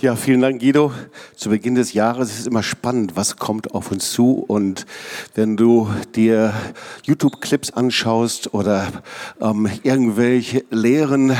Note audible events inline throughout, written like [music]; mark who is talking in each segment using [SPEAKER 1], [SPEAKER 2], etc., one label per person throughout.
[SPEAKER 1] Ja, vielen Dank, Guido. Zu Beginn des Jahres ist es immer spannend, was kommt auf uns zu. Und wenn du dir YouTube-Clips anschaust oder ähm, irgendwelche Lehren,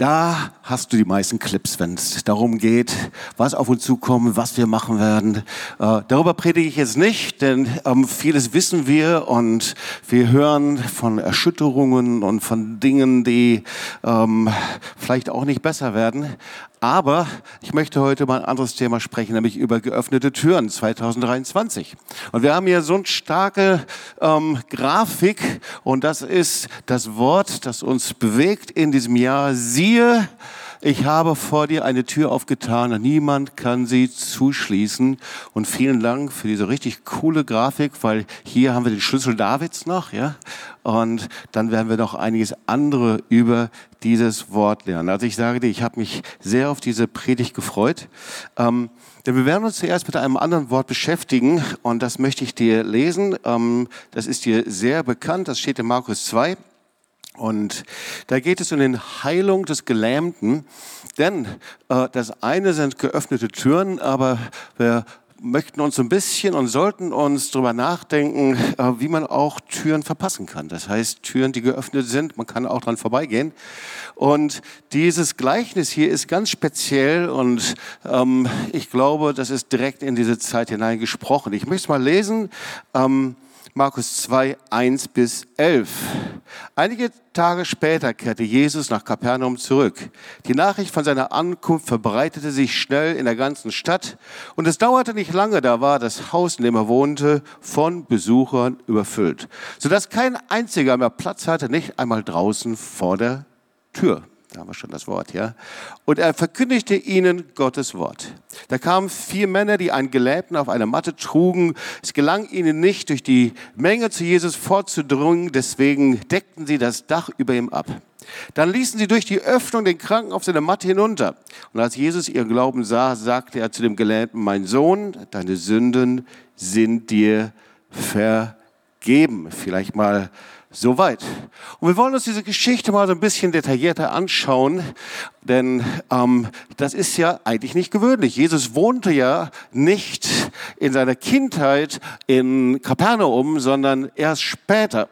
[SPEAKER 1] da hast du die meisten Clips, wenn es darum geht, was auf uns zukommt, was wir machen werden. Äh, darüber predige ich jetzt nicht, denn ähm, vieles wissen wir und wir hören von Erschütterungen und von Dingen, die ähm, vielleicht auch nicht besser werden. Aber ich möchte heute mal ein anderes Thema sprechen, nämlich über geöffnete Türen 2023. Und wir haben hier so eine starke ähm, Grafik und das ist das Wort, das uns bewegt in diesem Jahr. Siehe, ich habe vor dir eine Tür aufgetan und niemand kann sie zuschließen. Und vielen Dank für diese richtig coole Grafik, weil hier haben wir den Schlüssel Davids noch, ja. Und dann werden wir noch einiges andere über dieses Wort lernen. Also ich sage dir, ich habe mich sehr auf diese Predigt gefreut. Ähm, denn wir werden uns zuerst mit einem anderen Wort beschäftigen und das möchte ich dir lesen. Ähm, das ist dir sehr bekannt, das steht in Markus 2. Und da geht es um den Heilung des Gelähmten. Denn äh, das eine sind geöffnete Türen, aber wir möchten uns ein bisschen und sollten uns darüber nachdenken, äh, wie man auch Türen verpassen kann. Das heißt, Türen, die geöffnet sind, man kann auch dran vorbeigehen. Und dieses Gleichnis hier ist ganz speziell und ähm, ich glaube, das ist direkt in diese Zeit hineingesprochen. Ich möchte es mal lesen. Ähm, Markus 2, 1 bis 11. Einige Tage später kehrte Jesus nach Kapernaum zurück. Die Nachricht von seiner Ankunft verbreitete sich schnell in der ganzen Stadt und es dauerte nicht lange, da war das Haus, in dem er wohnte, von Besuchern überfüllt, sodass kein einziger mehr Platz hatte, nicht einmal draußen vor der Tür. Da haben wir schon das Wort, ja. Und er verkündigte ihnen Gottes Wort. Da kamen vier Männer, die einen Gelähmten auf einer Matte trugen. Es gelang ihnen nicht, durch die Menge zu Jesus vorzudringen, deswegen deckten sie das Dach über ihm ab. Dann ließen sie durch die Öffnung den Kranken auf seine Matte hinunter. Und als Jesus ihren Glauben sah, sagte er zu dem Gelähmten, mein Sohn, deine Sünden sind dir vergeben. Vielleicht mal Soweit. Und wir wollen uns diese Geschichte mal so ein bisschen detaillierter anschauen, denn ähm, das ist ja eigentlich nicht gewöhnlich. Jesus wohnte ja nicht in seiner Kindheit in Kapernaum, sondern erst später.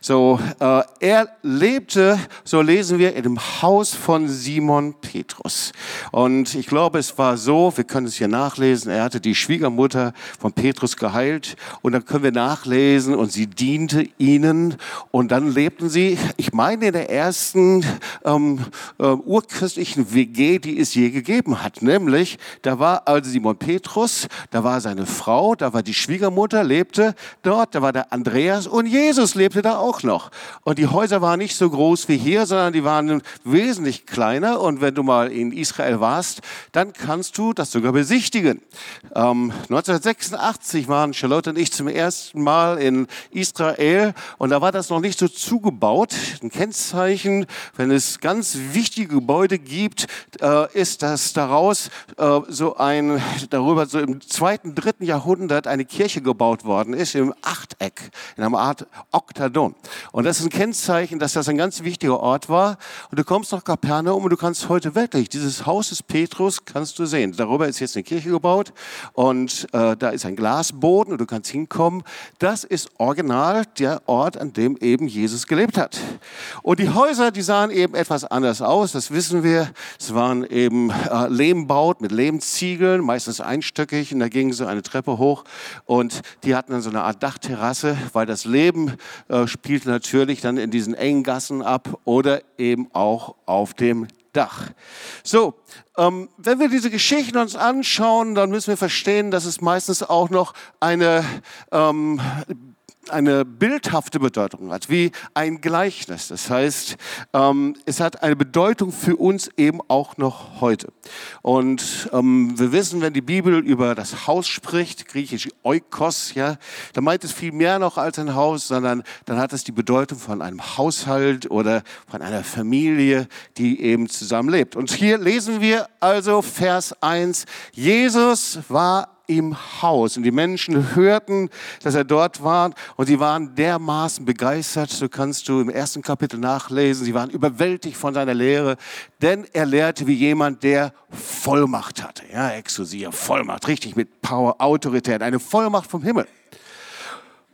[SPEAKER 1] So, äh, er lebte, so lesen wir, in dem Haus von Simon Petrus. Und ich glaube, es war so, wir können es hier nachlesen, er hatte die Schwiegermutter von Petrus geheilt und dann können wir nachlesen und sie diente ihnen und dann lebten sie, ich meine, in der ersten ähm, äh, urchristlichen WG, die es je gegeben hat. Nämlich, da war also Simon Petrus, da war seine Frau, da war die Schwiegermutter, lebte dort, da war der Andreas und Jesus lebte lebte da auch noch. Und die Häuser waren nicht so groß wie hier, sondern die waren wesentlich kleiner. Und wenn du mal in Israel warst, dann kannst du das sogar besichtigen. Ähm, 1986 waren Charlotte und ich zum ersten Mal in Israel und da war das noch nicht so zugebaut. Ein Kennzeichen, wenn es ganz wichtige Gebäude gibt, äh, ist, dass daraus äh, so ein, darüber so im zweiten, dritten Jahrhundert eine Kirche gebaut worden ist, im Achteck, in einer Art Oktagon. Pardon. Und das ist ein Kennzeichen, dass das ein ganz wichtiger Ort war. Und du kommst nach Kapernaum und du kannst heute wirklich, dieses Haus des Petrus kannst du sehen. Darüber ist jetzt eine Kirche gebaut und äh, da ist ein Glasboden und du kannst hinkommen. Das ist original der Ort, an dem eben Jesus gelebt hat. Und die Häuser, die sahen eben etwas anders aus, das wissen wir. Es waren eben äh, Lehmbaut mit Lehmziegeln, meistens einstöckig und da ging so eine Treppe hoch und die hatten dann so eine Art Dachterrasse, weil das Leben äh, äh, spielt natürlich dann in diesen engen Gassen ab oder eben auch auf dem Dach. So, ähm, wenn wir diese Geschichten uns anschauen, dann müssen wir verstehen, dass es meistens auch noch eine ähm, eine bildhafte Bedeutung hat, wie ein Gleichnis. Das heißt, ähm, es hat eine Bedeutung für uns eben auch noch heute. Und ähm, wir wissen, wenn die Bibel über das Haus spricht, griechisch Oikos, ja, dann meint es viel mehr noch als ein Haus, sondern dann hat es die Bedeutung von einem Haushalt oder von einer Familie, die eben zusammenlebt. Und hier lesen wir also Vers 1, Jesus war im Haus. Und die Menschen hörten, dass er dort war und sie waren dermaßen begeistert. So kannst du im ersten Kapitel nachlesen. Sie waren überwältigt von seiner Lehre, denn er lehrte wie jemand, der Vollmacht hatte. Ja, Exousia, Vollmacht, richtig mit Power, Autorität, eine Vollmacht vom Himmel.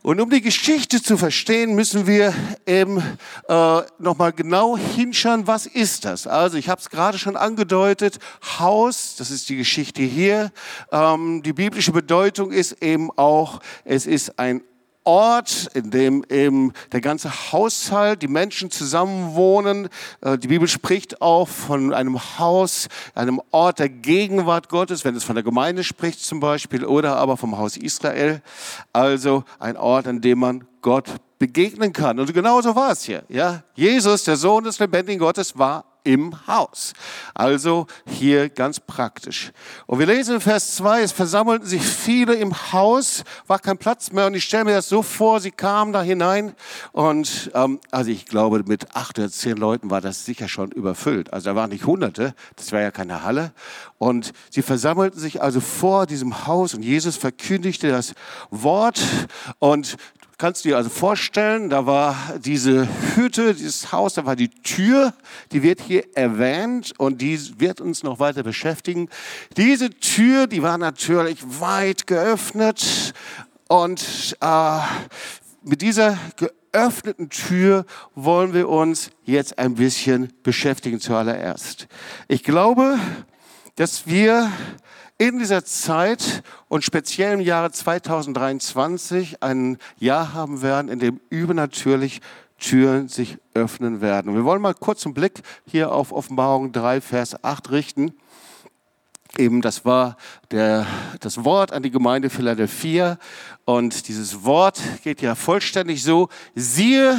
[SPEAKER 1] Und um die Geschichte zu verstehen, müssen wir eben äh, nochmal genau hinschauen, was ist das? Also ich habe es gerade schon angedeutet, Haus, das ist die Geschichte hier. Ähm, die biblische Bedeutung ist eben auch, es ist ein Ort, in dem eben der ganze Haushalt, die Menschen zusammenwohnen. Äh, die Bibel spricht auch von einem Haus, einem Ort der Gegenwart Gottes, wenn es von der Gemeinde spricht zum Beispiel, oder aber vom Haus Israel. Also ein Ort, an dem man Gott begegnen kann. Und genauso war es hier. Ja? Jesus, der Sohn des lebendigen Gottes, war im Haus. Also hier ganz praktisch. Und wir lesen in Vers 2, es versammelten sich viele im Haus, war kein Platz mehr und ich stelle mir das so vor, sie kamen da hinein und ähm, also ich glaube mit acht oder zehn Leuten war das sicher schon überfüllt. Also da waren nicht hunderte, das war ja keine Halle und sie versammelten sich also vor diesem Haus und Jesus verkündigte das Wort und kannst du dir also vorstellen, da war diese Hütte, dieses Haus, da war die Tür, die wird hier erwähnt und die wird uns noch weiter beschäftigen. Diese Tür, die war natürlich weit geöffnet und äh, mit dieser geöffneten Tür wollen wir uns jetzt ein bisschen beschäftigen zuallererst. Ich glaube, dass wir in dieser Zeit und speziell im Jahre 2023 ein Jahr haben werden, in dem übernatürlich Türen sich öffnen werden. wir wollen mal kurz einen Blick hier auf Offenbarung 3, Vers 8 richten. Eben, das war der, das Wort an die Gemeinde Philadelphia. Und dieses Wort geht ja vollständig so. Siehe,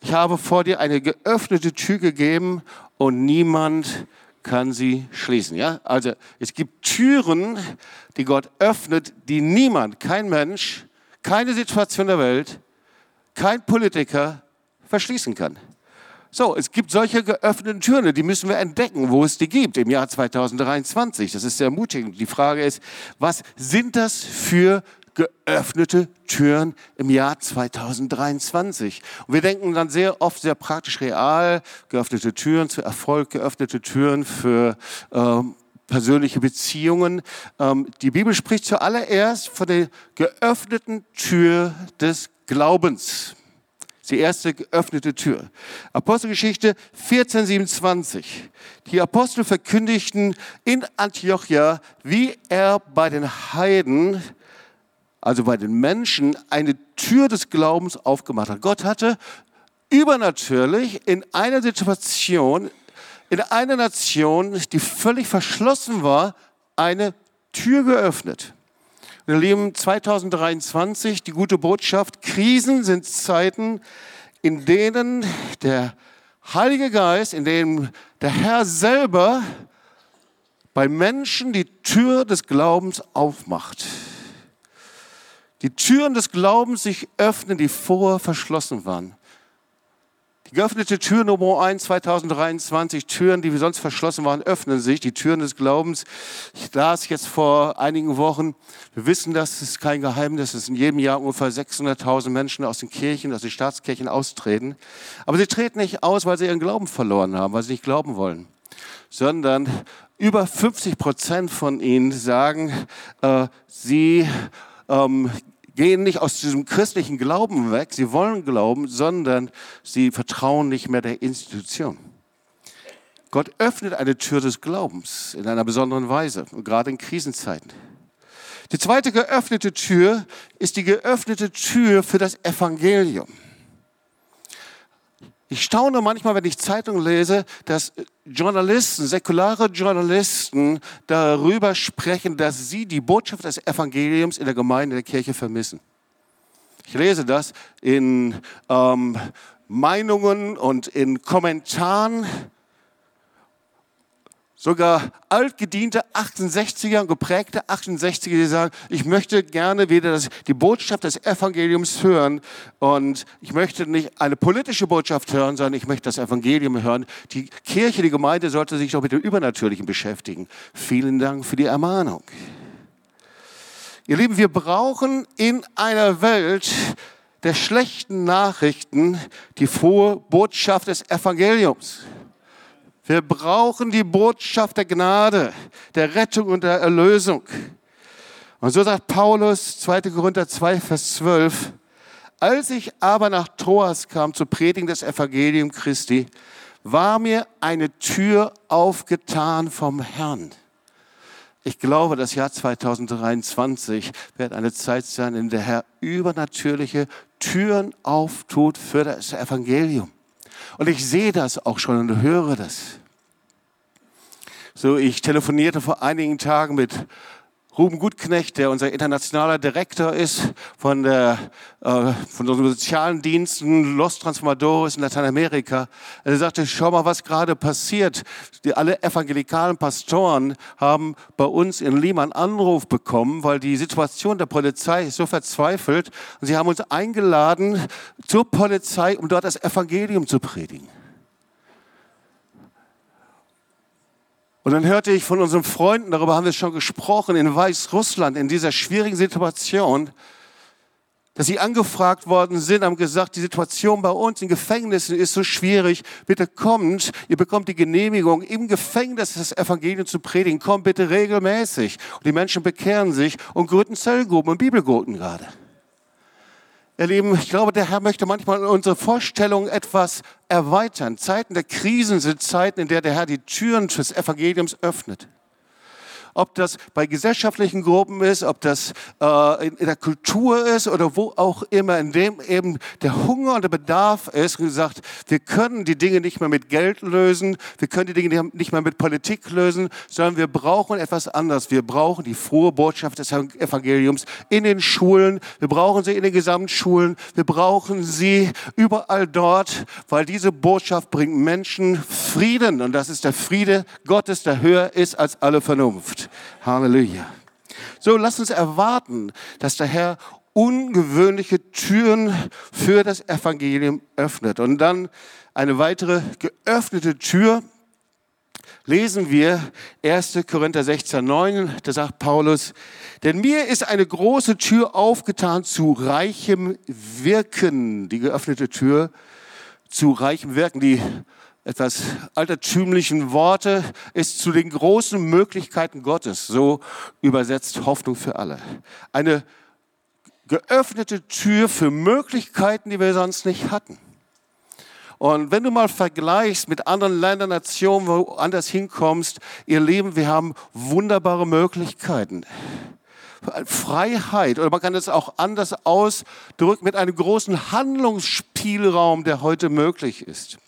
[SPEAKER 1] ich habe vor dir eine geöffnete Tür gegeben und niemand kann sie schließen. Ja? Also es gibt Türen, die Gott öffnet, die niemand, kein Mensch, keine Situation der Welt, kein Politiker verschließen kann. So, es gibt solche geöffneten Türen, die müssen wir entdecken, wo es die gibt im Jahr 2023. Das ist sehr ermutigend. Die Frage ist, was sind das für geöffnete Türen im Jahr 2023. Und wir denken dann sehr oft sehr praktisch real, geöffnete Türen zu Erfolg, geöffnete Türen für ähm, persönliche Beziehungen. Ähm, die Bibel spricht zuallererst von der geöffneten Tür des Glaubens. Die erste geöffnete Tür. Apostelgeschichte 1427. Die Apostel verkündigten in Antiochia, wie er bei den Heiden also bei den Menschen, eine Tür des Glaubens aufgemacht hat. Gott hatte übernatürlich in einer Situation, in einer Nation, die völlig verschlossen war, eine Tür geöffnet. Wir leben 2023, die gute Botschaft, Krisen sind Zeiten, in denen der Heilige Geist, in denen der Herr selber bei Menschen die Tür des Glaubens aufmacht die Türen des Glaubens sich öffnen, die vorher verschlossen waren. Die geöffnete Tür Nummer 1 2023, Türen, die sonst verschlossen waren, öffnen sich, die Türen des Glaubens. Ich las jetzt vor einigen Wochen, wir wissen das, ist kein Geheimnis, dass in jedem Jahr ungefähr 600.000 Menschen aus den Kirchen, aus den Staatskirchen austreten. Aber sie treten nicht aus, weil sie ihren Glauben verloren haben, weil sie nicht glauben wollen, sondern über 50 Prozent von ihnen sagen, äh, sie ähm, gehen nicht aus diesem christlichen Glauben weg, sie wollen glauben, sondern sie vertrauen nicht mehr der Institution. Gott öffnet eine Tür des Glaubens in einer besonderen Weise, gerade in Krisenzeiten. Die zweite geöffnete Tür ist die geöffnete Tür für das Evangelium. Ich staune manchmal, wenn ich Zeitungen lese, dass Journalisten, säkulare Journalisten darüber sprechen, dass sie die Botschaft des Evangeliums in der Gemeinde, in der Kirche vermissen. Ich lese das in ähm, Meinungen und in Kommentaren Sogar altgediente 68er, geprägte 68er, die sagen, ich möchte gerne wieder das, die Botschaft des Evangeliums hören und ich möchte nicht eine politische Botschaft hören, sondern ich möchte das Evangelium hören. Die Kirche, die Gemeinde sollte sich doch mit dem Übernatürlichen beschäftigen. Vielen Dank für die Ermahnung. Ihr Lieben, wir brauchen in einer Welt der schlechten Nachrichten die frohe Botschaft des Evangeliums. Wir brauchen die Botschaft der Gnade, der Rettung und der Erlösung. Und so sagt Paulus, 2. Korinther 2, Vers 12, als ich aber nach Troas kam zur Predigen des Evangelium Christi, war mir eine Tür aufgetan vom Herrn. Ich glaube, das Jahr 2023 wird eine Zeit sein, in der Herr übernatürliche Türen auftut für das Evangelium. Und ich sehe das auch schon und höre das. So, ich telefonierte vor einigen Tagen mit Ruben Gutknecht, der unser internationaler Direktor ist von, der, äh, von unseren sozialen Diensten Los Transformadores in Lateinamerika. Er sagte, schau mal, was gerade passiert. Die, alle evangelikalen Pastoren haben bei uns in Lima einen Anruf bekommen, weil die Situation der Polizei ist so verzweifelt. Und sie haben uns eingeladen zur Polizei, um dort das Evangelium zu predigen. Und dann hörte ich von unseren Freunden, darüber haben wir schon gesprochen, in Weißrussland, in dieser schwierigen Situation, dass sie angefragt worden sind, haben gesagt, die Situation bei uns in Gefängnissen ist so schwierig. Bitte kommt, ihr bekommt die Genehmigung, im Gefängnis das Evangelium zu predigen. Kommt bitte regelmäßig. Und die Menschen bekehren sich und gründen Zellgruppen und Bibelgruppen gerade. Ihr Lieben, ich glaube, der Herr möchte manchmal unsere Vorstellungen etwas erweitern. Zeiten der Krisen sind Zeiten, in der der Herr die Türen des Evangeliums öffnet ob das bei gesellschaftlichen Gruppen ist, ob das äh, in, in, der Kultur ist oder wo auch immer, in dem eben der Hunger und der Bedarf ist, gesagt, wir können die Dinge nicht mehr mit Geld lösen, wir können die Dinge nicht mehr mit Politik lösen, sondern wir brauchen etwas anderes. Wir brauchen die frohe Botschaft des Evangeliums in den Schulen, wir brauchen sie in den Gesamtschulen, wir brauchen sie überall dort, weil diese Botschaft bringt Menschen Frieden und das ist der Friede Gottes, der höher ist als alle Vernunft. Halleluja. So, lass uns erwarten, dass der Herr ungewöhnliche Türen für das Evangelium öffnet. Und dann eine weitere geöffnete Tür lesen wir 1. Korinther 16, 9, da sagt Paulus, denn mir ist eine große Tür aufgetan zu reichem Wirken, die geöffnete Tür zu reichem Wirken. Die etwas altertümlichen Worte ist zu den großen Möglichkeiten Gottes. So übersetzt Hoffnung für alle. Eine geöffnete Tür für Möglichkeiten, die wir sonst nicht hatten. Und wenn du mal vergleichst mit anderen Ländern, Nationen, wo anders hinkommst, ihr Leben, wir haben wunderbare Möglichkeiten. Freiheit, oder man kann es auch anders ausdrücken, mit einem großen Handlungsspielraum, der heute möglich ist.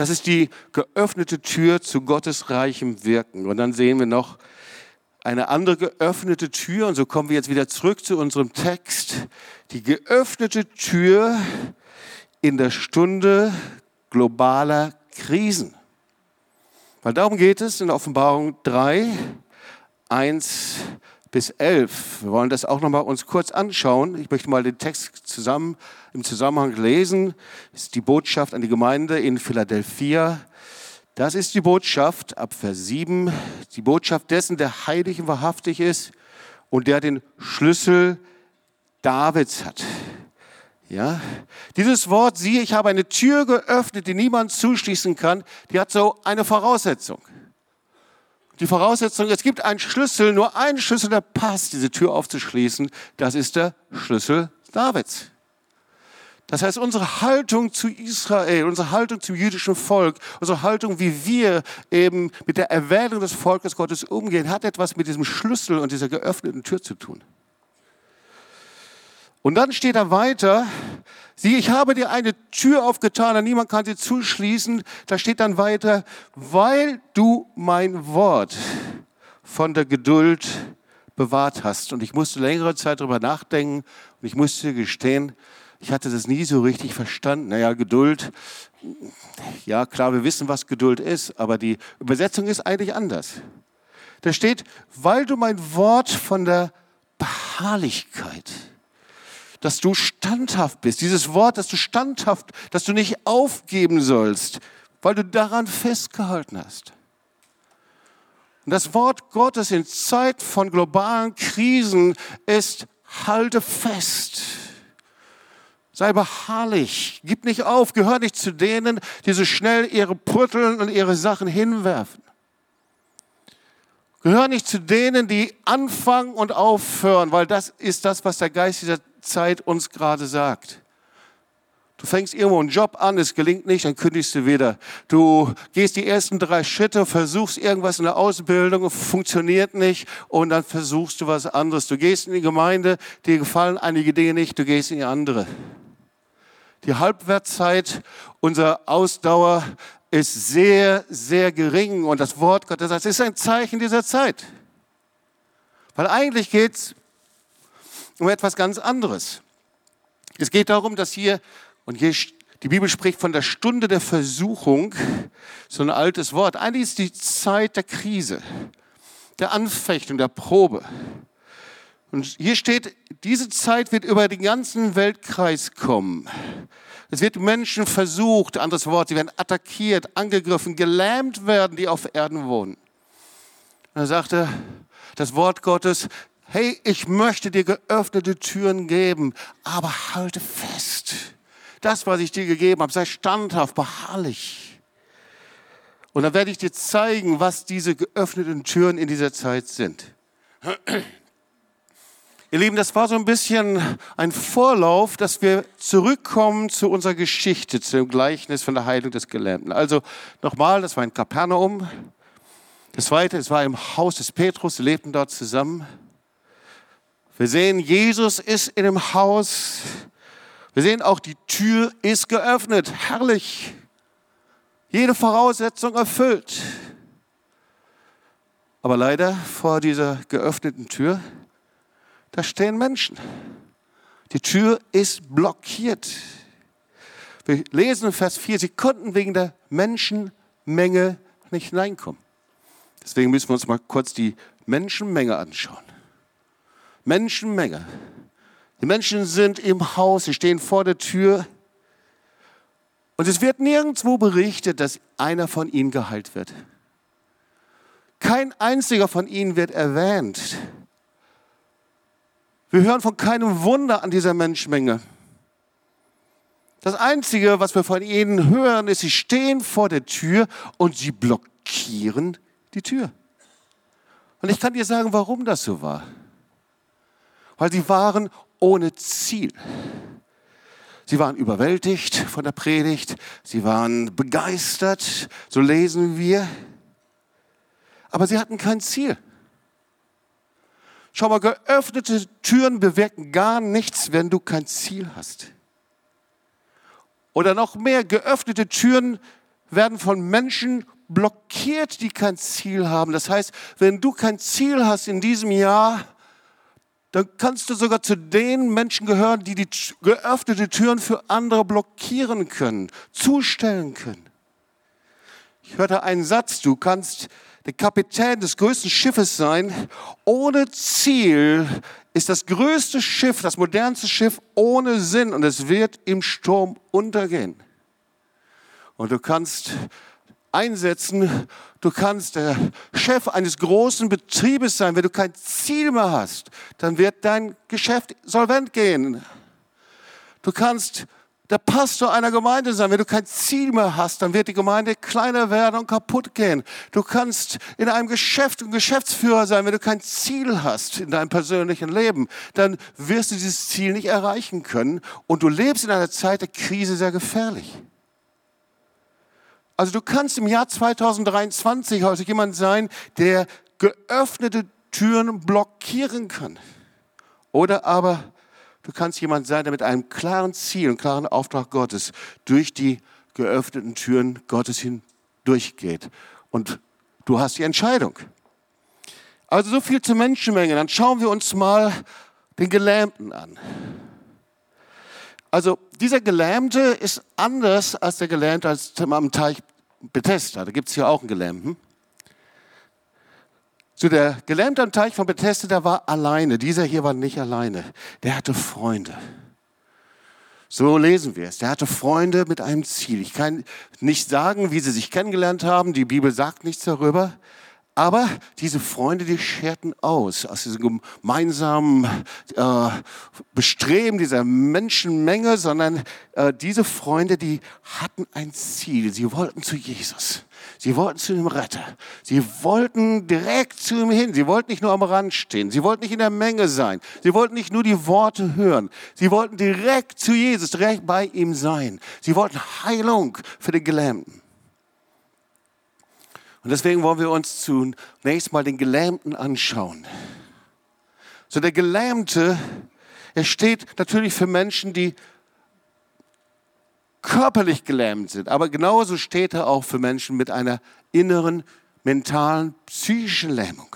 [SPEAKER 1] Das ist die geöffnete Tür zu Gottes reichem Wirken. Und dann sehen wir noch eine andere geöffnete Tür. Und so kommen wir jetzt wieder zurück zu unserem Text. Die geöffnete Tür in der Stunde globaler Krisen. Weil darum geht es in Offenbarung 3, 1 bis 11. Wir wollen das auch noch mal uns kurz anschauen. Ich möchte mal den Text zusammen im Zusammenhang lesen. Das ist die Botschaft an die Gemeinde in Philadelphia. Das ist die Botschaft ab Vers 7, die Botschaft dessen, der heilig und wahrhaftig ist und der den Schlüssel Davids hat. Ja, dieses Wort, siehe, ich habe eine Tür geöffnet, die niemand zuschließen kann, die hat so eine Voraussetzung die Voraussetzung, es gibt einen Schlüssel, nur einen Schlüssel, der passt, diese Tür aufzuschließen. Das ist der Schlüssel Davids. Das heißt, unsere Haltung zu Israel, unsere Haltung zum jüdischen Volk, unsere Haltung, wie wir eben mit der Erwählung des Volkes Gottes umgehen, hat etwas mit diesem Schlüssel und dieser geöffneten Tür zu tun. Und dann steht er weiter, sieh, ich habe dir eine Tür aufgetan, und niemand kann sie zuschließen. Da steht dann weiter, weil du mein Wort von der Geduld bewahrt hast. Und ich musste längere Zeit darüber nachdenken und ich musste gestehen, ich hatte das nie so richtig verstanden. Naja, Geduld, ja klar, wir wissen, was Geduld ist, aber die Übersetzung ist eigentlich anders. Da steht, weil du mein Wort von der Beharrlichkeit dass du standhaft bist. Dieses Wort, dass du standhaft, dass du nicht aufgeben sollst, weil du daran festgehalten hast. Und das Wort Gottes in Zeit von globalen Krisen ist, halte fest. Sei beharrlich, gib nicht auf, gehör nicht zu denen, die so schnell ihre Putteln und ihre Sachen hinwerfen. Gehör nicht zu denen, die anfangen und aufhören, weil das ist das, was der Geist dieser Zeit uns gerade sagt. Du fängst irgendwo einen Job an, es gelingt nicht, dann kündigst du wieder. Du gehst die ersten drei Schritte, versuchst irgendwas in der Ausbildung, funktioniert nicht und dann versuchst du was anderes. Du gehst in die Gemeinde, dir gefallen einige Dinge nicht, du gehst in die andere. Die Halbwertzeit unserer Ausdauer ist sehr, sehr gering und das Wort Gottes das ist ein Zeichen dieser Zeit. Weil eigentlich geht es um etwas ganz anderes. Es geht darum, dass hier, und hier die Bibel spricht von der Stunde der Versuchung, so ein altes Wort. Eigentlich ist die Zeit der Krise, der Anfechtung, der Probe. Und hier steht, diese Zeit wird über den ganzen Weltkreis kommen. Es wird Menschen versucht, anderes Wort, sie werden attackiert, angegriffen, gelähmt werden, die auf Erden wohnen. Und er sagte das Wort Gottes, hey, ich möchte dir geöffnete Türen geben, aber halte fest. Das, was ich dir gegeben habe, sei standhaft, beharrlich. Und dann werde ich dir zeigen, was diese geöffneten Türen in dieser Zeit sind. Ihr Lieben, das war so ein bisschen ein Vorlauf, dass wir zurückkommen zu unserer Geschichte, zu dem Gleichnis von der Heilung des Gelähmten. Also nochmal, das war in Kapernaum. Das zweite, es war im Haus des Petrus, sie lebten dort zusammen. Wir sehen, Jesus ist in dem Haus. Wir sehen auch, die Tür ist geöffnet. Herrlich. Jede Voraussetzung erfüllt. Aber leider vor dieser geöffneten Tür da stehen Menschen. Die Tür ist blockiert. Wir lesen in Vers 4, sie konnten wegen der Menschenmenge nicht hineinkommen. Deswegen müssen wir uns mal kurz die Menschenmenge anschauen. Menschenmenge. Die Menschen sind im Haus, sie stehen vor der Tür. Und es wird nirgendwo berichtet, dass einer von ihnen geheilt wird. Kein einziger von ihnen wird erwähnt. Wir hören von keinem Wunder an dieser Menschenmenge. Das Einzige, was wir von ihnen hören, ist, sie stehen vor der Tür und sie blockieren die Tür. Und ich kann dir sagen, warum das so war. Weil sie waren ohne Ziel. Sie waren überwältigt von der Predigt, sie waren begeistert, so lesen wir, aber sie hatten kein Ziel. Schau mal, geöffnete Türen bewirken gar nichts, wenn du kein Ziel hast. Oder noch mehr, geöffnete Türen werden von Menschen blockiert, die kein Ziel haben. Das heißt, wenn du kein Ziel hast in diesem Jahr, dann kannst du sogar zu den Menschen gehören, die die geöffnete Türen für andere blockieren können, zustellen können. Ich hörte einen Satz, du kannst der Kapitän des größten Schiffes sein. Ohne Ziel ist das größte Schiff, das modernste Schiff ohne Sinn und es wird im Sturm untergehen. Und du kannst einsetzen, du kannst der Chef eines großen Betriebes sein. Wenn du kein Ziel mehr hast, dann wird dein Geschäft solvent gehen. Du kannst der Pastor einer Gemeinde sein. Wenn du kein Ziel mehr hast, dann wird die Gemeinde kleiner werden und kaputt gehen. Du kannst in einem Geschäft ein Geschäftsführer sein. Wenn du kein Ziel hast in deinem persönlichen Leben, dann wirst du dieses Ziel nicht erreichen können. Und du lebst in einer Zeit der Krise sehr gefährlich. Also du kannst im Jahr 2023 also jemand sein, der geöffnete Türen blockieren kann. Oder aber Du kannst jemand sein, der mit einem klaren Ziel und klaren Auftrag Gottes durch die geöffneten Türen Gottes hindurchgeht. Und du hast die Entscheidung. Also so viel zur Menschenmenge. Dann schauen wir uns mal den Gelähmten an. Also dieser Gelähmte ist anders als der Gelähmte als am Teich Bethesda. Da gibt es hier auch einen Gelähmten. So der Gelähmte am Teich von Bethesda, der war alleine. Dieser hier war nicht alleine. Der hatte Freunde. So lesen wir es. Der hatte Freunde mit einem Ziel. Ich kann nicht sagen, wie sie sich kennengelernt haben. Die Bibel sagt nichts darüber. Aber diese Freunde, die scherten aus, aus diesem gemeinsamen äh, Bestreben dieser Menschenmenge, sondern äh, diese Freunde, die hatten ein Ziel. Sie wollten zu Jesus. Sie wollten zu dem Retter. Sie wollten direkt zu ihm hin. Sie wollten nicht nur am Rand stehen. Sie wollten nicht in der Menge sein. Sie wollten nicht nur die Worte hören. Sie wollten direkt zu Jesus, direkt bei ihm sein. Sie wollten Heilung für den Gelähmten. Und deswegen wollen wir uns zunächst mal den Gelähmten anschauen. So der Gelähmte, er steht natürlich für Menschen, die körperlich gelähmt sind, aber genauso steht er auch für Menschen mit einer inneren, mentalen, psychischen Lähmung.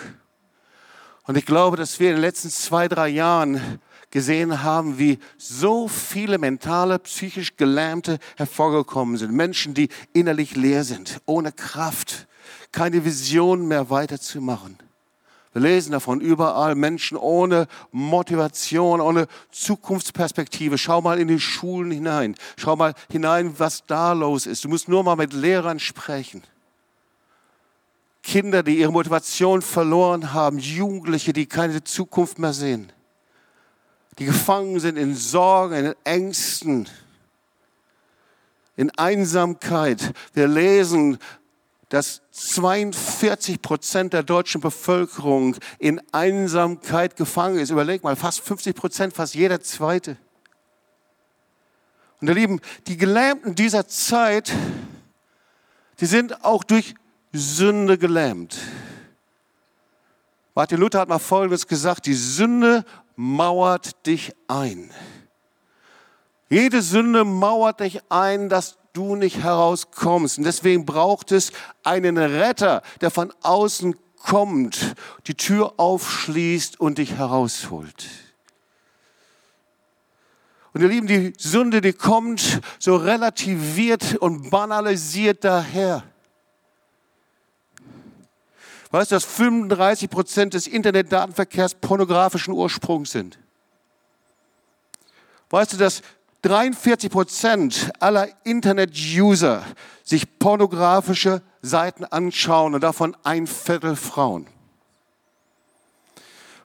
[SPEAKER 1] Und ich glaube, dass wir in den letzten zwei, drei Jahren gesehen haben, wie so viele mentale, psychisch Gelähmte hervorgekommen sind. Menschen, die innerlich leer sind, ohne Kraft, keine Vision mehr weiterzumachen. Wir lesen davon überall Menschen ohne Motivation, ohne Zukunftsperspektive. Schau mal in die Schulen hinein. Schau mal hinein, was da los ist. Du musst nur mal mit Lehrern sprechen. Kinder, die ihre Motivation verloren haben, Jugendliche, die keine Zukunft mehr sehen, die gefangen sind in Sorgen, in Ängsten, in Einsamkeit. Wir lesen dass 42 Prozent der deutschen Bevölkerung in Einsamkeit gefangen ist. Überleg mal, fast 50 Prozent, fast jeder Zweite. Und ihr Lieben, die Gelähmten dieser Zeit, die sind auch durch Sünde gelähmt. Martin Luther hat mal Folgendes gesagt, die Sünde mauert dich ein. Jede Sünde mauert dich ein, dass du nicht herauskommst. Und deswegen braucht es einen Retter, der von außen kommt, die Tür aufschließt und dich herausholt. Und ihr Lieben, die Sünde, die kommt so relativiert und banalisiert daher. Weißt du, dass 35 Prozent des Internetdatenverkehrs pornografischen Ursprungs sind? Weißt du, dass 43 Prozent aller Internet-User sich pornografische Seiten anschauen und davon ein Viertel Frauen.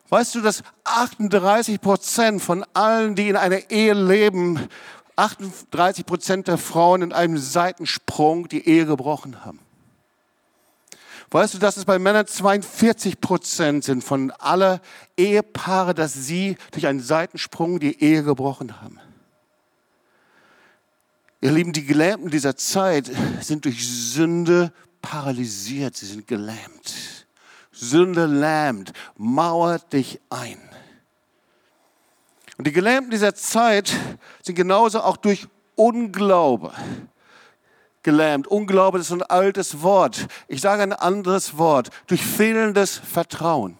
[SPEAKER 1] Weißt du, dass 38 Prozent von allen, die in einer Ehe leben, 38 Prozent der Frauen in einem Seitensprung die Ehe gebrochen haben? Weißt du, dass es bei Männern 42 Prozent sind von aller Ehepaare, dass sie durch einen Seitensprung die Ehe gebrochen haben? Ihr Lieben, die Gelähmten dieser Zeit sind durch Sünde paralysiert, sie sind gelähmt. Sünde lähmt, mauert dich ein. Und die Gelähmten dieser Zeit sind genauso auch durch Unglaube gelähmt. Unglaube ist ein altes Wort. Ich sage ein anderes Wort. Durch fehlendes Vertrauen.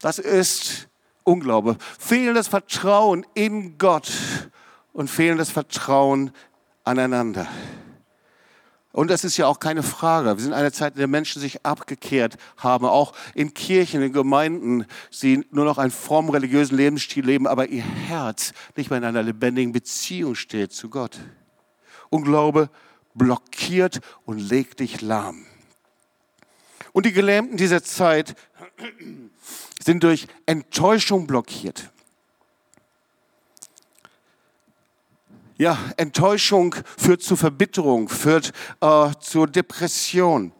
[SPEAKER 1] Das ist Unglaube. Fehlendes Vertrauen in Gott und fehlendes Vertrauen aneinander. Und das ist ja auch keine Frage. Wir sind in einer Zeit, in der Menschen sich abgekehrt haben, auch in Kirchen, in Gemeinden, sie nur noch einen fromm religiösen Lebensstil leben, aber ihr Herz nicht mehr in einer lebendigen Beziehung steht zu Gott. Unglaube blockiert und legt dich lahm. Und die Gelähmten dieser Zeit sind durch Enttäuschung blockiert. Ja, Enttäuschung führt zu Verbitterung, führt äh, zur Depression.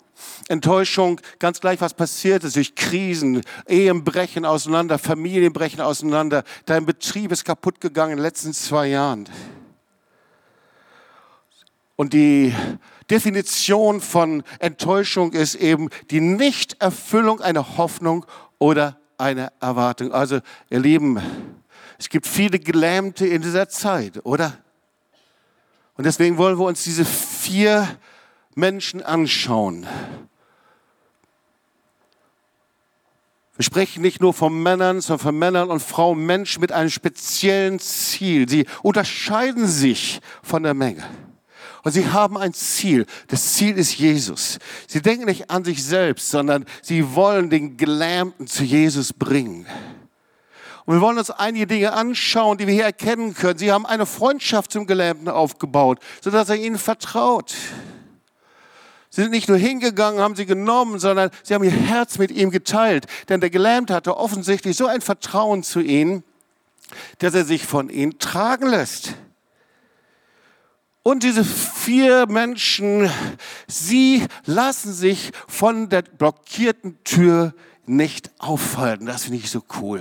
[SPEAKER 1] Enttäuschung, ganz gleich was passiert ist, durch Krisen, Ehen brechen auseinander, Familien brechen auseinander, dein Betrieb ist kaputt gegangen in den letzten zwei Jahren. Und die Definition von Enttäuschung ist eben die Nichterfüllung einer Hoffnung oder einer Erwartung. Also, ihr Lieben, es gibt viele Gelähmte in dieser Zeit, oder? Und deswegen wollen wir uns diese vier Menschen anschauen. Wir sprechen nicht nur von Männern, sondern von Männern und Frauen, Menschen mit einem speziellen Ziel. Sie unterscheiden sich von der Menge. Und sie haben ein Ziel. Das Ziel ist Jesus. Sie denken nicht an sich selbst, sondern sie wollen den Gelähmten zu Jesus bringen. Und wir wollen uns einige Dinge anschauen, die wir hier erkennen können. Sie haben eine Freundschaft zum Gelähmten aufgebaut, sodass er ihnen vertraut. Sie sind nicht nur hingegangen, haben sie genommen, sondern sie haben ihr Herz mit ihm geteilt. Denn der Gelähmte hatte offensichtlich so ein Vertrauen zu ihnen, dass er sich von ihnen tragen lässt. Und diese vier Menschen, sie lassen sich von der blockierten Tür nicht aufhalten. Das finde ich so cool.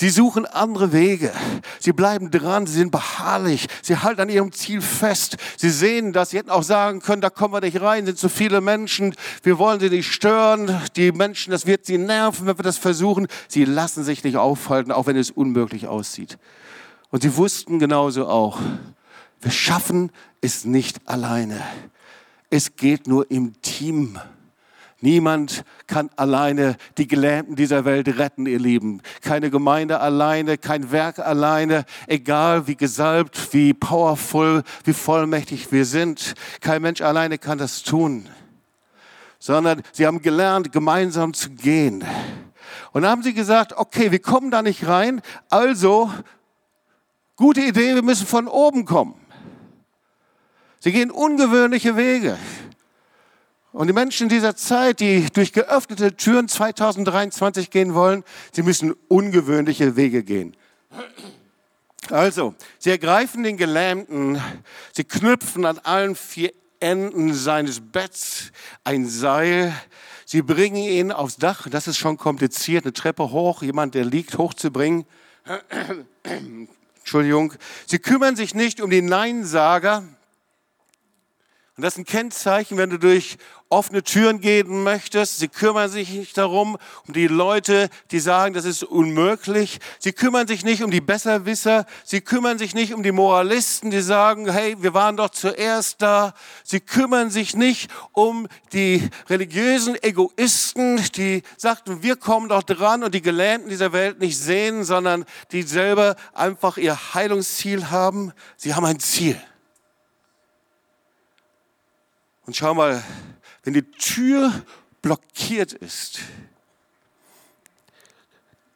[SPEAKER 1] Sie suchen andere Wege. Sie bleiben dran. Sie sind beharrlich. Sie halten an ihrem Ziel fest. Sie sehen das. Sie hätten auch sagen können, da kommen wir nicht rein, sind zu viele Menschen. Wir wollen sie nicht stören. Die Menschen, das wird sie nerven, wenn wir das versuchen. Sie lassen sich nicht aufhalten, auch wenn es unmöglich aussieht. Und sie wussten genauso auch, wir schaffen es nicht alleine. Es geht nur im Team. Niemand kann alleine die Gelähmten dieser Welt retten, ihr Lieben. Keine Gemeinde alleine, kein Werk alleine, egal wie gesalbt, wie powerful, wie vollmächtig wir sind. Kein Mensch alleine kann das tun, sondern sie haben gelernt, gemeinsam zu gehen. Und dann haben sie gesagt, okay, wir kommen da nicht rein, also gute Idee, wir müssen von oben kommen. Sie gehen ungewöhnliche Wege. Und die Menschen dieser Zeit, die durch geöffnete Türen 2023 gehen wollen, sie müssen ungewöhnliche Wege gehen. Also, sie ergreifen den Gelähmten, sie knüpfen an allen vier Enden seines Betts ein Seil, sie bringen ihn aufs Dach, das ist schon kompliziert, eine Treppe hoch, jemand, der liegt, hochzubringen. [clears throat] Entschuldigung, sie kümmern sich nicht um die Neinsager, und das ist ein Kennzeichen, wenn du durch offene Türen gehen möchtest. Sie kümmern sich nicht darum, um die Leute, die sagen, das ist unmöglich. Sie kümmern sich nicht um die Besserwisser. Sie kümmern sich nicht um die Moralisten, die sagen, hey, wir waren doch zuerst da. Sie kümmern sich nicht um die religiösen Egoisten, die sagten, wir kommen doch dran und die Gelähmten dieser Welt nicht sehen, sondern die selber einfach ihr Heilungsziel haben. Sie haben ein Ziel. Und schau mal, wenn die Tür blockiert ist,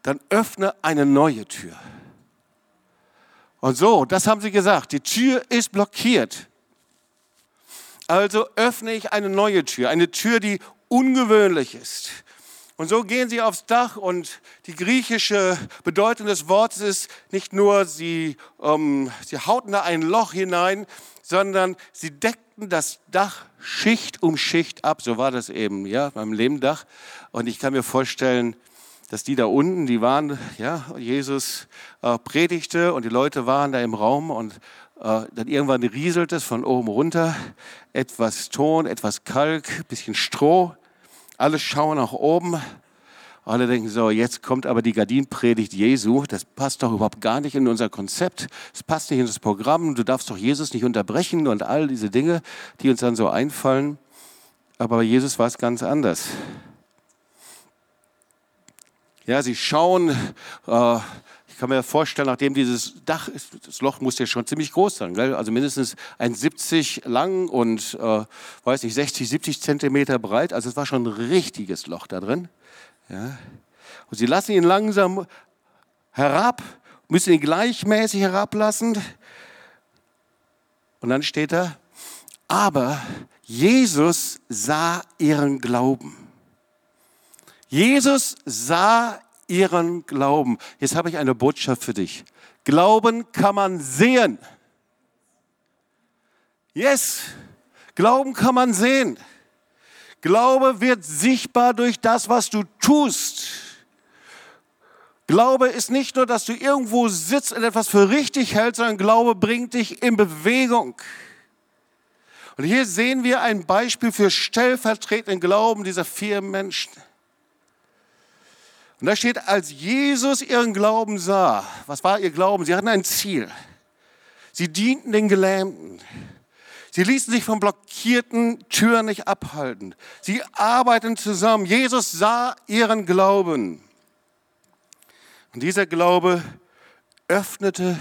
[SPEAKER 1] dann öffne eine neue Tür. Und so, das haben sie gesagt, die Tür ist blockiert. Also öffne ich eine neue Tür, eine Tür, die ungewöhnlich ist. Und so gehen sie aufs Dach und die griechische Bedeutung des Wortes ist nicht nur, sie, ähm, sie hauten da ein Loch hinein, sondern sie deckten das Dach Schicht um Schicht ab. So war das eben, ja, beim Lehmdach. Und ich kann mir vorstellen, dass die da unten, die waren, ja, Jesus äh, predigte und die Leute waren da im Raum und äh, dann irgendwann rieselt es von oben runter, etwas Ton, etwas Kalk, bisschen Stroh. Alle schauen nach oben alle denken so, jetzt kommt aber die Gardinenpredigt Jesu. Das passt doch überhaupt gar nicht in unser Konzept. Es passt nicht in das Programm. Du darfst doch Jesus nicht unterbrechen und all diese Dinge, die uns dann so einfallen. Aber bei Jesus war es ganz anders. Ja, sie schauen, äh, ich kann mir vorstellen, nachdem dieses Dach ist, das Loch muss ja schon ziemlich groß sein, gell? also mindestens ein 70 lang und, äh, weiß nicht, 60, 70 Zentimeter breit. Also es war schon ein richtiges Loch da drin. Ja? Und sie lassen ihn langsam herab, müssen ihn gleichmäßig herablassen. Und dann steht da, aber Jesus sah ihren Glauben. Jesus sah ihren Glauben. Jetzt habe ich eine Botschaft für dich. Glauben kann man sehen. Yes, Glauben kann man sehen. Glaube wird sichtbar durch das, was du tust. Glaube ist nicht nur, dass du irgendwo sitzt und etwas für richtig hältst, sondern Glaube bringt dich in Bewegung. Und hier sehen wir ein Beispiel für stellvertretenden Glauben dieser vier Menschen. Und da steht, als Jesus ihren Glauben sah, was war ihr Glauben? Sie hatten ein Ziel. Sie dienten den Gelähmten. Sie ließen sich von blockierten Türen nicht abhalten. Sie arbeiten zusammen. Jesus sah ihren Glauben. Und dieser Glaube öffnete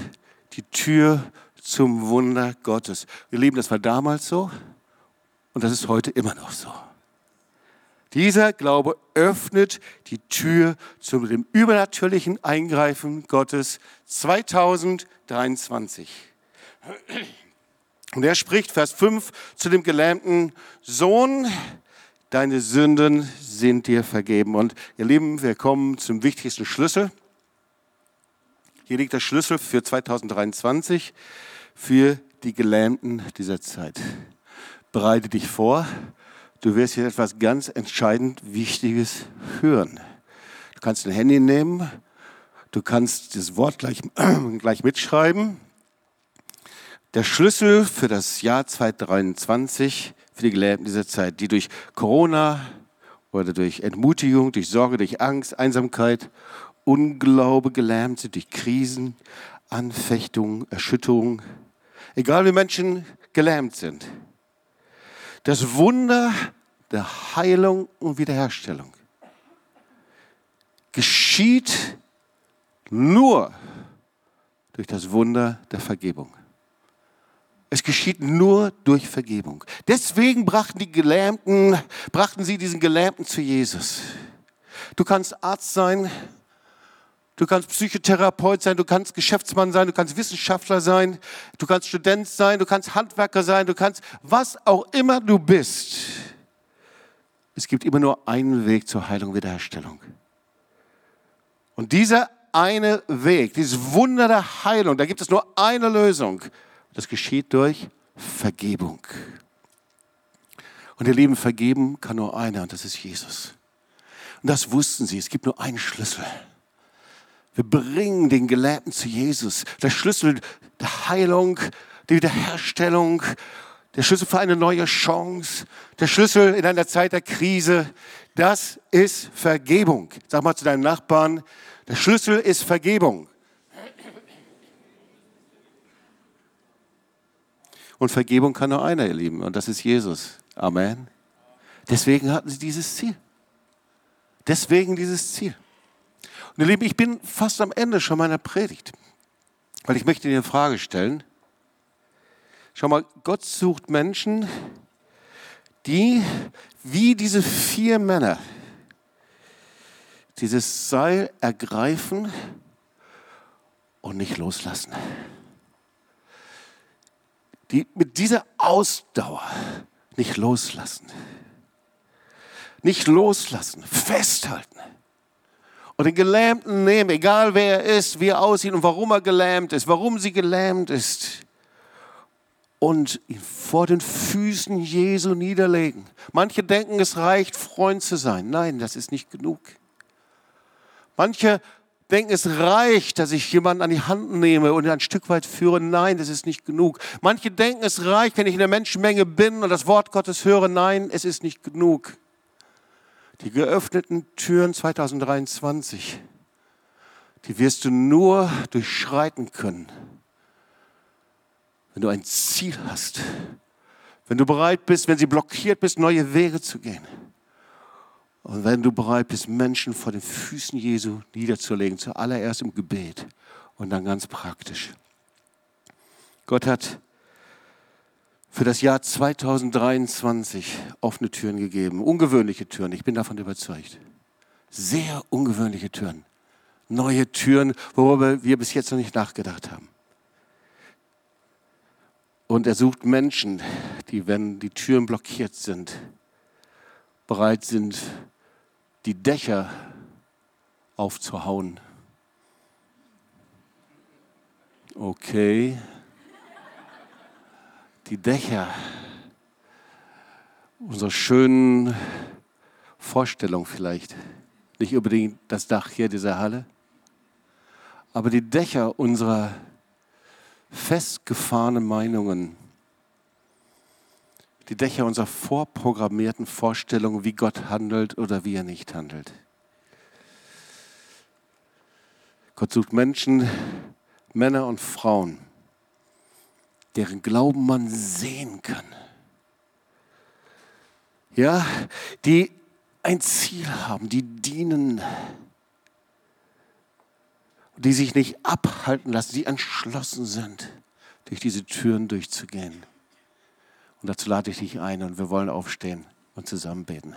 [SPEAKER 1] die Tür zum Wunder Gottes. Ihr Lieben, das war damals so und das ist heute immer noch so. Dieser Glaube öffnet die Tür zu dem übernatürlichen Eingreifen Gottes 2023. Und er spricht, Vers 5, zu dem gelähmten Sohn, deine Sünden sind dir vergeben. Und ihr Lieben, wir kommen zum wichtigsten Schlüssel. Hier liegt der Schlüssel für 2023, für die Gelähmten dieser Zeit. Bereite dich vor, du wirst hier etwas ganz entscheidend Wichtiges hören. Du kannst ein Handy nehmen, du kannst das Wort gleich, [clears throat] gleich mitschreiben. Der Schlüssel für das Jahr 2023, für die Gelähmten dieser Zeit, die durch Corona oder durch Entmutigung, durch Sorge, durch Angst, Einsamkeit, Unglaube gelähmt sind, durch Krisen, Anfechtungen, Erschütterungen, egal wie Menschen gelähmt sind. Das Wunder der Heilung und Wiederherstellung geschieht nur durch das Wunder der Vergebung. Es geschieht nur durch Vergebung. Deswegen brachten die Gelähmten, brachten sie diesen Gelähmten zu Jesus. Du kannst Arzt sein, du kannst Psychotherapeut sein, du kannst Geschäftsmann sein, du kannst Wissenschaftler sein, du kannst Student sein, du kannst Handwerker sein, du kannst was auch immer du bist. Es gibt immer nur einen Weg zur Heilung und Wiederherstellung. Und dieser eine Weg, dieses Wunder der Heilung, da gibt es nur eine Lösung. Das geschieht durch Vergebung. Und ihr Lieben, vergeben kann nur einer und das ist Jesus. Und das wussten sie. Es gibt nur einen Schlüssel. Wir bringen den Gelähmten zu Jesus. Der Schlüssel der Heilung, der Wiederherstellung, der Schlüssel für eine neue Chance, der Schlüssel in einer Zeit der Krise, das ist Vergebung. Sag mal zu deinem Nachbarn, der Schlüssel ist Vergebung. Und Vergebung kann nur einer, ihr Lieben, und das ist Jesus. Amen. Deswegen hatten sie dieses Ziel. Deswegen dieses Ziel. Und ihr Lieben, ich bin fast am Ende schon meiner Predigt, weil ich möchte dir eine Frage stellen. Schau mal, Gott sucht Menschen, die wie diese vier Männer dieses Seil ergreifen und nicht loslassen die mit dieser Ausdauer nicht loslassen. Nicht loslassen, festhalten. Und den Gelähmten nehmen, egal wer er ist, wie er aussieht und warum er gelähmt ist, warum sie gelähmt ist. Und ihn vor den Füßen Jesu niederlegen. Manche denken, es reicht, Freund zu sein. Nein, das ist nicht genug. Manche denken, es reicht, dass ich jemanden an die Hand nehme und ein Stück weit führe. Nein, das ist nicht genug. Manche denken, es reicht, wenn ich in der Menschenmenge bin und das Wort Gottes höre. Nein, es ist nicht genug. Die geöffneten Türen 2023, die wirst du nur durchschreiten können, wenn du ein Ziel hast, wenn du bereit bist, wenn sie blockiert bist, neue Wege zu gehen. Und wenn du bereit bist, Menschen vor den Füßen Jesu niederzulegen, zuallererst im Gebet und dann ganz praktisch. Gott hat für das Jahr 2023 offene Türen gegeben, ungewöhnliche Türen, ich bin davon überzeugt. Sehr ungewöhnliche Türen, neue Türen, worüber wir bis jetzt noch nicht nachgedacht haben. Und er sucht Menschen, die, wenn die Türen blockiert sind, bereit sind, die Dächer aufzuhauen. Okay. Die Dächer unserer schönen Vorstellung vielleicht. Nicht unbedingt das Dach hier dieser Halle, aber die Dächer unserer festgefahrenen Meinungen die Dächer unserer vorprogrammierten Vorstellungen, wie Gott handelt oder wie er nicht handelt. Gott sucht Menschen, Männer und Frauen, deren Glauben man sehen kann. Ja, die ein Ziel haben, die dienen, die sich nicht abhalten lassen, die entschlossen sind, durch diese Türen durchzugehen. Und dazu lade ich dich ein und wir wollen aufstehen und zusammen beten.